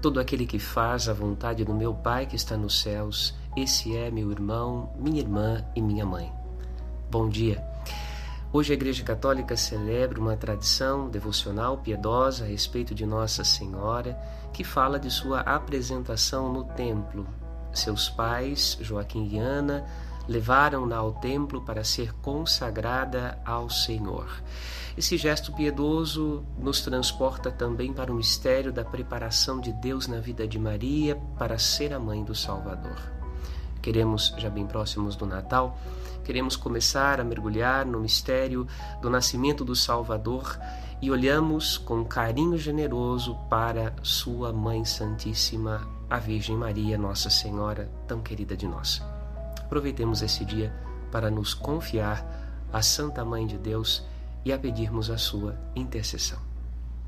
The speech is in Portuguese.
Todo aquele que faz a vontade do meu Pai que está nos céus, esse é meu irmão, minha irmã e minha mãe. Bom dia. Hoje a Igreja Católica celebra uma tradição devocional piedosa a respeito de Nossa Senhora, que fala de sua apresentação no templo. Seus pais, Joaquim e Ana, levaram-na ao templo para ser consagrada ao Senhor. Esse gesto piedoso nos transporta também para o mistério da preparação de Deus na vida de Maria para ser a mãe do Salvador. Queremos, já bem próximos do Natal, queremos começar a mergulhar no mistério do nascimento do Salvador e olhamos com carinho generoso para Sua Mãe Santíssima, a Virgem Maria, Nossa Senhora, tão querida de nós. Aproveitemos esse dia para nos confiar à Santa Mãe de Deus e a pedirmos a sua intercessão.